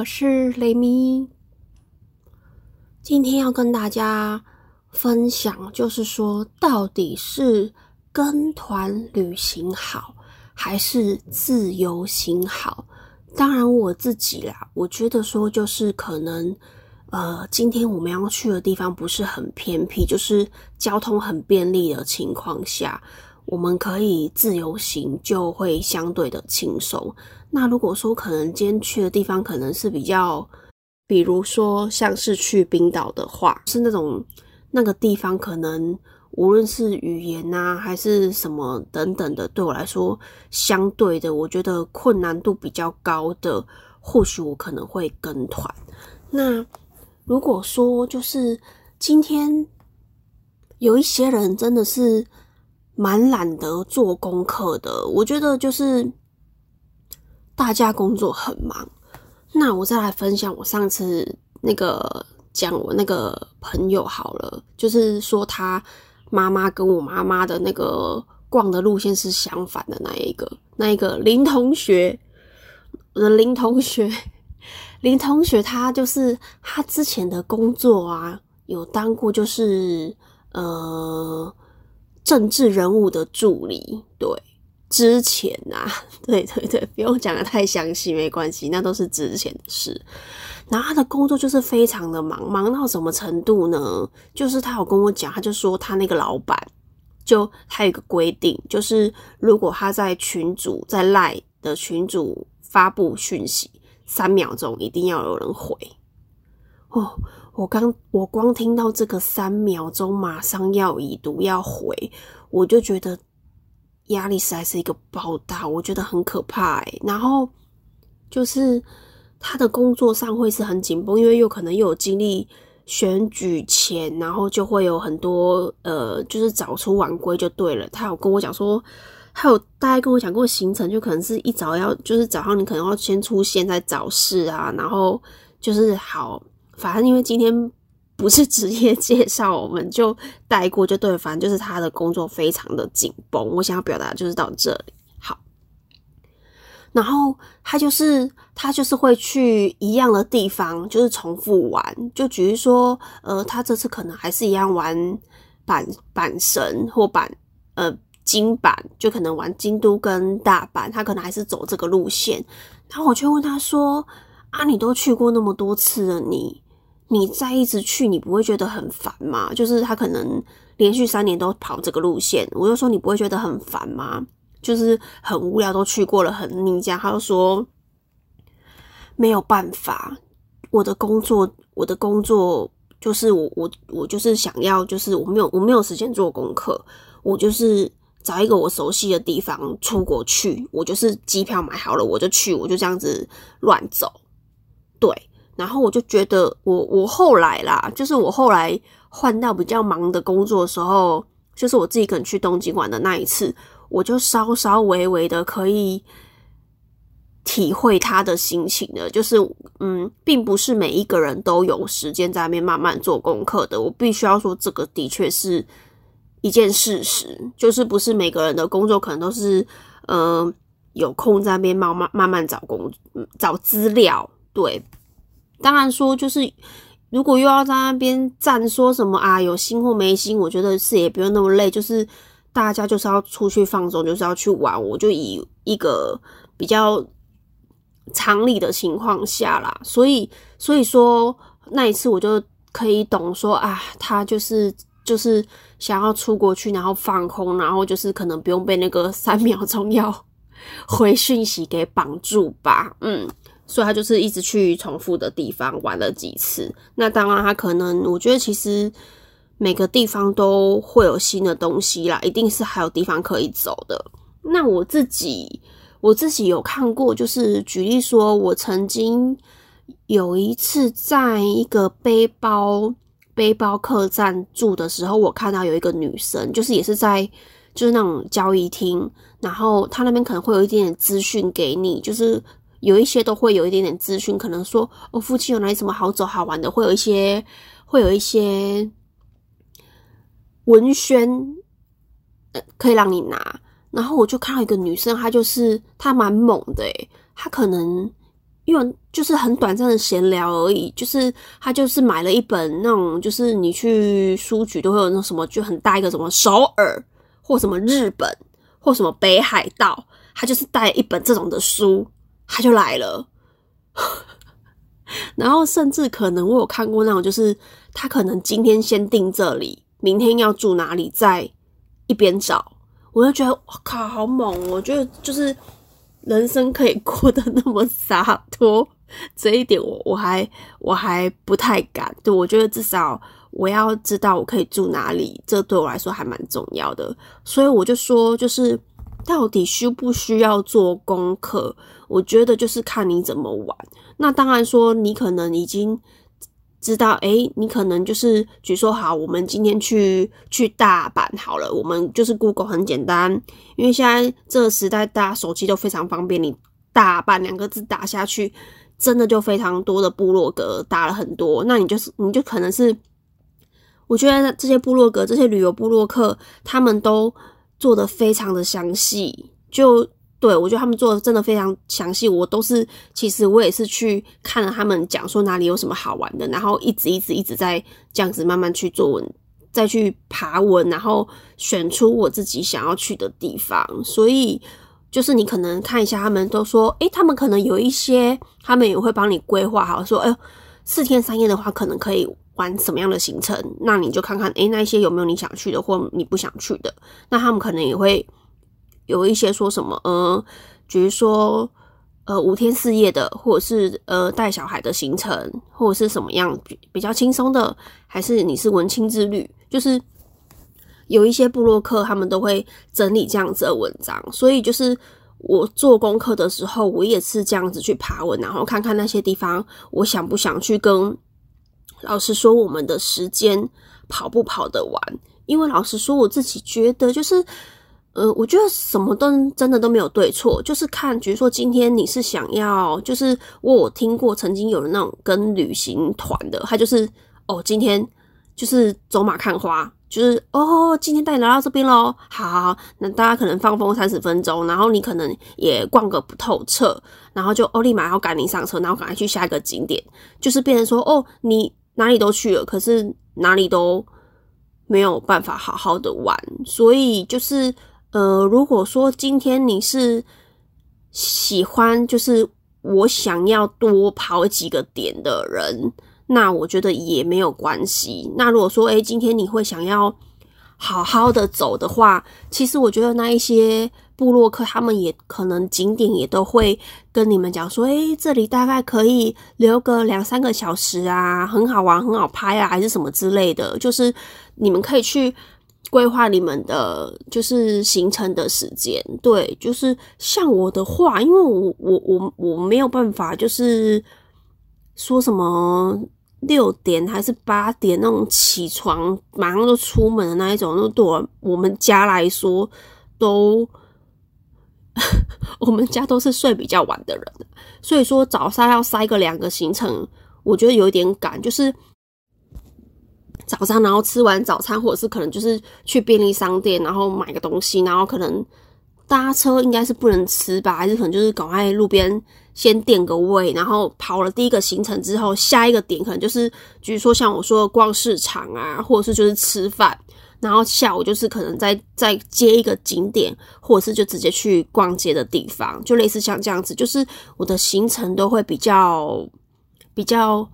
我是雷米。今天要跟大家分享，就是说，到底是跟团旅行好，还是自由行好？当然，我自己啦，我觉得说，就是可能，呃，今天我们要去的地方不是很偏僻，就是交通很便利的情况下，我们可以自由行，就会相对的轻松。那如果说可能今天去的地方可能是比较，比如说像是去冰岛的话，是那种那个地方可能无论是语言啊还是什么等等的，对我来说相对的，我觉得困难度比较高的，或许我可能会跟团。那如果说就是今天有一些人真的是蛮懒得做功课的，我觉得就是。大家工作很忙，那我再来分享我上次那个讲我那个朋友好了，就是说他妈妈跟我妈妈的那个逛的路线是相反的那一个，那一个林同学，我的林同学，林同学他就是他之前的工作啊，有当过就是呃政治人物的助理，对。之前啊，对对对，不用讲的太详细，没关系，那都是之前的事。然后他的工作就是非常的忙，忙到什么程度呢？就是他有跟我讲，他就说他那个老板，就他有一个规定，就是如果他在群主在赖的群主发布讯息，三秒钟一定要有人回。哦，我刚我光听到这个三秒钟马上要已读要回，我就觉得。压力实在是一个爆大，我觉得很可怕哎。然后就是他的工作上会是很紧绷，因为有可能又有经历选举前，然后就会有很多呃，就是早出晚归就对了。他有跟我讲说，他有大概跟我讲过行程，就可能是一早要，就是早上你可能要先出现在早市啊，然后就是好，反正因为今天。不是职业介绍，我们就带过就对，反正就是他的工作非常的紧绷。我想要表达就是到这里好，然后他就是他就是会去一样的地方，就是重复玩。就举例说，呃，他这次可能还是一样玩板板神或板呃金板，就可能玩京都跟大阪，他可能还是走这个路线。然后我就问他说：“啊，你都去过那么多次了，你？”你再一直去，你不会觉得很烦吗？就是他可能连续三年都跑这个路线，我就说你不会觉得很烦吗？就是很无聊，都去过了，很腻。这样他就说没有办法，我的工作，我的工作就是我我我就是想要，就是我没有我没有时间做功课，我就是找一个我熟悉的地方出国去，我就是机票买好了我就去，我就这样子乱走，对。然后我就觉得，我我后来啦，就是我后来换到比较忙的工作的时候，就是我自己可能去东京玩的那一次，我就稍稍微微的可以体会他的心情的。就是嗯，并不是每一个人都有时间在那边慢慢做功课的。我必须要说，这个的确是一件事实，就是不是每个人的工作可能都是嗯有空在那边慢慢慢慢找工找资料，对。当然说，就是如果又要在那边站，说什么啊有心或没心，我觉得是也不用那么累。就是大家就是要出去放松，就是要去玩。我就以一个比较常理的情况下啦，所以所以说那一次我就可以懂说啊，他就是就是想要出国去，然后放空，然后就是可能不用被那个三 秒钟要回讯息给绑住吧，嗯。所以他就是一直去重复的地方玩了几次。那当然，他可能我觉得其实每个地方都会有新的东西啦，一定是还有地方可以走的。那我自己我自己有看过，就是举例说，我曾经有一次在一个背包背包客栈住的时候，我看到有一个女生，就是也是在就是那种交易厅，然后他那边可能会有一点点资讯给你，就是。有一些都会有一点点资讯，可能说哦，附近有哪里什么好走好玩的，会有一些会有一些文宣，呃，可以让你拿。然后我就看到一个女生，她就是她蛮猛的诶，她可能因为就是很短暂的闲聊而已，就是他就是买了一本那种，就是你去书局都会有那什么，就很大一个什么首尔或什么日本或什么北海道，他就是带一本这种的书，他就来了。然后甚至可能我有看过那种，就是他可能今天先定这里，明天要住哪里，在一边找，我就觉得我靠，好猛！我觉得就是人生可以过得那么洒脱，这一点我我还我还不太敢。对我觉得至少我要知道我可以住哪里，这对我来说还蛮重要的。所以我就说，就是到底需不需要做功课？我觉得就是看你怎么玩。那当然说，你可能已经知道，诶，你可能就是，举说好，我们今天去去大阪好了，我们就是 Google 很简单，因为现在这个时代，大家手机都非常方便，你大阪两个字打下去，真的就非常多的部落格打了很多，那你就是你就可能是，我觉得这些部落格、这些旅游部落客，他们都做的非常的详细，就。对，我觉得他们做的真的非常详细。我都是，其实我也是去看了他们讲说哪里有什么好玩的，然后一直一直一直在这样子慢慢去做文，再去爬文，然后选出我自己想要去的地方。所以就是你可能看一下，他们都说，诶，他们可能有一些，他们也会帮你规划好，说，哎呦，四天三夜的话，可能可以玩什么样的行程？那你就看看，诶，那些有没有你想去的，或你不想去的？那他们可能也会。有一些说什么，呃，比如说，呃，五天四夜的，或者是呃带小孩的行程，或者是什么样比比较轻松的，还是你是文青之旅，就是有一些部落客他们都会整理这样子的文章，所以就是我做功课的时候，我也是这样子去爬文，然后看看那些地方，我想不想去跟老实说我们的时间跑不跑得完，因为老实说，我自己觉得就是。呃，我觉得什么都真的都没有对错，就是看，比如说今天你是想要，就是我听过曾经有人那种跟旅行团的，他就是哦，今天就是走马看花，就是哦，今天带你来到这边喽，好，那大家可能放风三十分钟，然后你可能也逛个不透彻，然后就哦立马要赶你上车，然后赶快去下一个景点，就是变成说哦，你哪里都去了，可是哪里都没有办法好好的玩，所以就是。呃，如果说今天你是喜欢，就是我想要多跑几个点的人，那我觉得也没有关系。那如果说，诶，今天你会想要好好的走的话，其实我觉得那一些布洛克他们也可能景点也都会跟你们讲说，诶，这里大概可以留个两三个小时啊，很好玩，很好拍啊，还是什么之类的，就是你们可以去。规划你们的就是行程的时间，对，就是像我的话，因为我我我我没有办法，就是说什么六点还是八点那种起床马上就出门的那一种，那对我我们家来说，都 我们家都是睡比较晚的人，所以说早上要塞个两个行程，我觉得有点赶，就是。早上，然后吃完早餐，或者是可能就是去便利商店，然后买个东西，然后可能搭车应该是不能吃吧，还是可能就是赶快路边先垫个位，然后跑了第一个行程之后，下一个点可能就是，比如说像我说的逛市场啊，或者是就是吃饭，然后下午就是可能再再接一个景点，或者是就直接去逛街的地方，就类似像这样子，就是我的行程都会比较比较。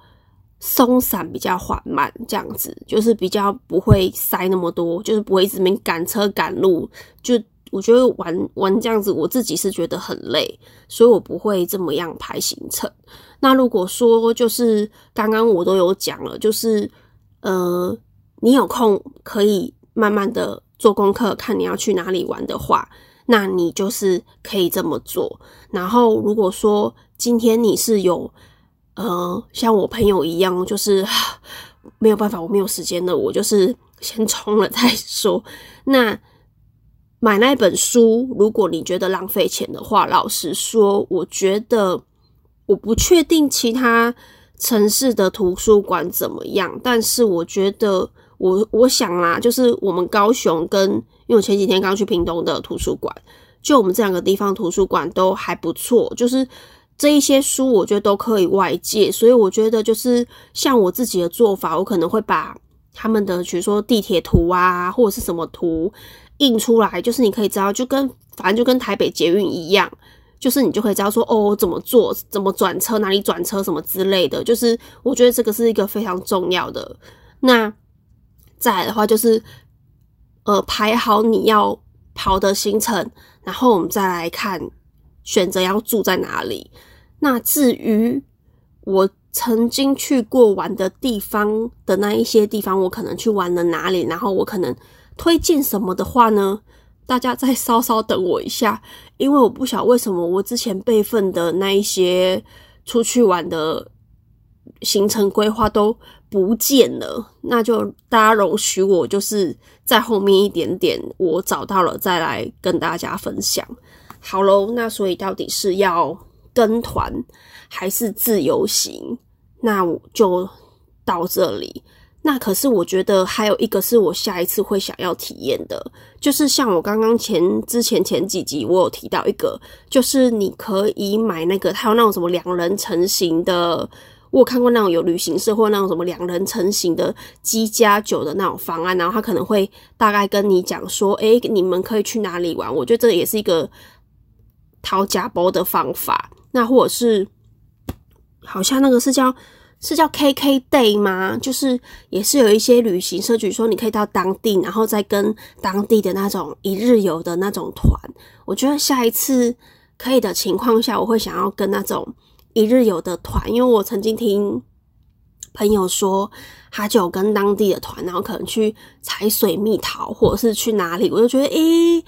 松散比较缓慢，这样子就是比较不会塞那么多，就是不会一直没赶车赶路。就我觉得玩玩这样子，我自己是觉得很累，所以我不会这么样排行程。那如果说就是刚刚我都有讲了，就是呃，你有空可以慢慢的做功课，看你要去哪里玩的话，那你就是可以这么做。然后如果说今天你是有。呃，像我朋友一样，就是 没有办法，我没有时间的，我就是先冲了再说。那买那本书，如果你觉得浪费钱的话，老实说，我觉得我不确定其他城市的图书馆怎么样，但是我觉得我我想啦，就是我们高雄跟，因为我前几天刚去屏东的图书馆，就我们这两个地方图书馆都还不错，就是。这一些书，我觉得都可以外借，所以我觉得就是像我自己的做法，我可能会把他们的，比如说地铁图啊，或者是什么图印出来，就是你可以知道，就跟反正就跟台北捷运一样，就是你就可以知道说哦，怎么做，怎么转车，哪里转车什么之类的，就是我觉得这个是一个非常重要的。那再来的话，就是呃排好你要跑的行程，然后我们再来看。选择要住在哪里？那至于我曾经去过玩的地方的那一些地方，我可能去玩了哪里？然后我可能推荐什么的话呢？大家再稍稍等我一下，因为我不晓得为什么我之前备份的那一些出去玩的行程规划都不见了。那就大家容许我，就是在后面一点点，我找到了再来跟大家分享。好喽，那所以到底是要跟团还是自由行？那我就到这里。那可是我觉得还有一个是我下一次会想要体验的，就是像我刚刚前之前前几集我有提到一个，就是你可以买那个，还有那种什么两人成型的，我有看过那种有旅行社或那种什么两人成型的机加酒的那种方案，然后他可能会大概跟你讲说，诶，你们可以去哪里玩？我觉得这也是一个。掏假包的方法，那或者是好像那个是叫是叫 KK Day 吗？就是也是有一些旅行社，据说你可以到当地，然后再跟当地的那种一日游的那种团。我觉得下一次可以的情况下，我会想要跟那种一日游的团，因为我曾经听朋友说，他就跟当地的团，然后可能去采水蜜桃，或者是去哪里，我就觉得诶。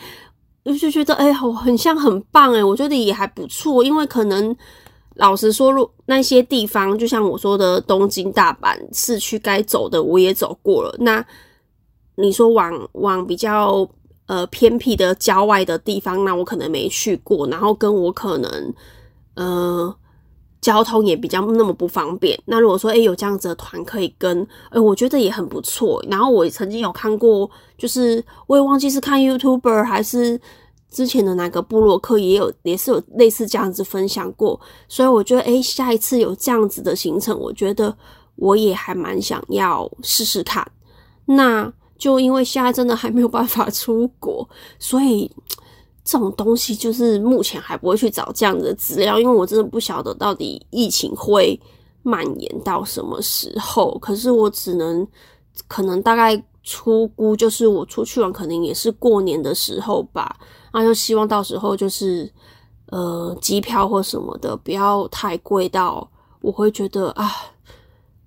就觉得哎，好，很像很棒哎，我觉得也还不错。因为可能老实说，如那些地方，就像我说的东京、大阪市区该走的我也走过了。那你说往往比较呃偏僻的郊外的地方，那我可能没去过。然后跟我可能呃交通也比较那么不方便。那如果说哎有这样子的团可以跟，哎我觉得也很不错。然后我曾经有看过，就是我也忘记是看 YouTuber 还是。之前的哪个布洛克也有，也是有类似这样子分享过，所以我觉得，诶，下一次有这样子的行程，我觉得我也还蛮想要试试看。那就因为现在真的还没有办法出国，所以这种东西就是目前还不会去找这样的资料，因为我真的不晓得到底疫情会蔓延到什么时候。可是我只能可能大概出估，就是我出去玩，可能也是过年的时候吧。那就希望到时候就是，呃，机票或什么的不要太贵到我会觉得啊，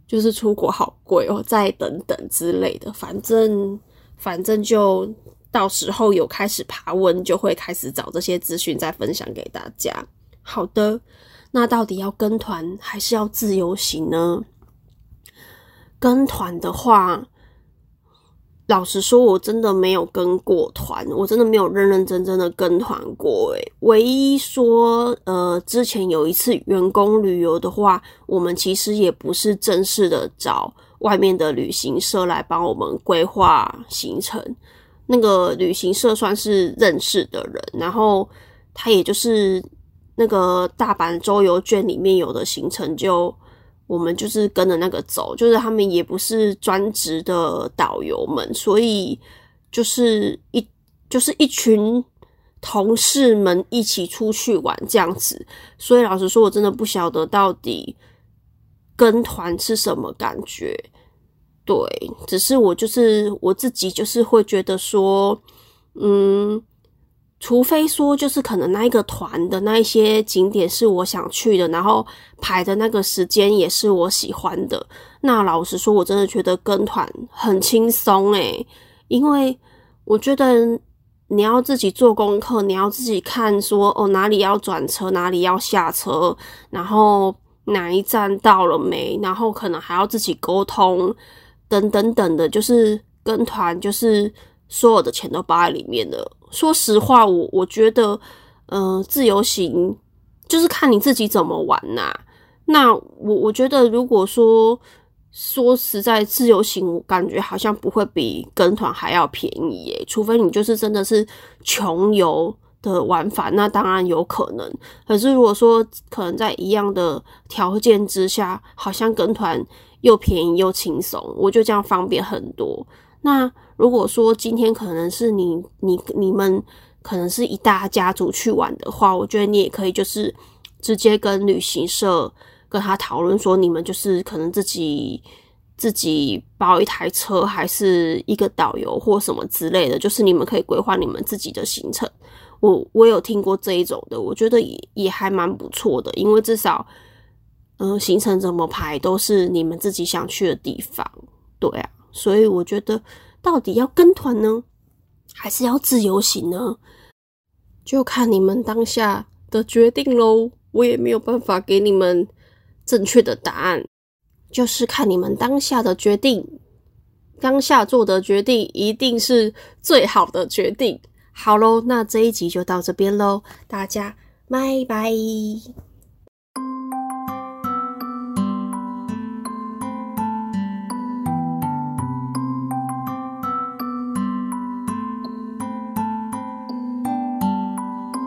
就是出国好贵哦，再等等之类的。反正反正就到时候有开始爬温，就会开始找这些资讯再分享给大家。好的，那到底要跟团还是要自由行呢？跟团的话。老实说，我真的没有跟过团，我真的没有认认真真的跟团过。诶，唯一说，呃，之前有一次员工旅游的话，我们其实也不是正式的找外面的旅行社来帮我们规划行程，那个旅行社算是认识的人，然后他也就是那个大阪周游券里面有的行程就。我们就是跟着那个走，就是他们也不是专职的导游们，所以就是一就是一群同事们一起出去玩这样子。所以老实说，我真的不晓得到底跟团是什么感觉。对，只是我就是我自己就是会觉得说，嗯。除非说，就是可能那一个团的那一些景点是我想去的，然后排的那个时间也是我喜欢的。那老实说，我真的觉得跟团很轻松诶，因为我觉得你要自己做功课，你要自己看说哦哪里要转车，哪里要下车，然后哪一站到了没，然后可能还要自己沟通等等等的，就是跟团就是所有的钱都包在里面的。说实话，我我觉得，呃，自由行就是看你自己怎么玩呐。那我我觉得，如果说说实在，自由行我感觉好像不会比跟团还要便宜耶。除非你就是真的是穷游的玩法，那当然有可能。可是如果说可能在一样的条件之下，好像跟团又便宜又轻松，我就这样方便很多。那如果说今天可能是你你你们可能是一大家族去玩的话，我觉得你也可以就是直接跟旅行社跟他讨论说，你们就是可能自己。自己包一台车，还是一个导游或什么之类的，就是你们可以规划你们自己的行程。我我有听过这一种的，我觉得也也还蛮不错的，因为至少，嗯，行程怎么排都是你们自己想去的地方，对啊。所以我觉得，到底要跟团呢，还是要自由行呢？就看你们当下的决定喽。我也没有办法给你们正确的答案。就是看你们当下的决定，当下做的决定一定是最好的决定。好喽，那这一集就到这边喽，大家拜拜。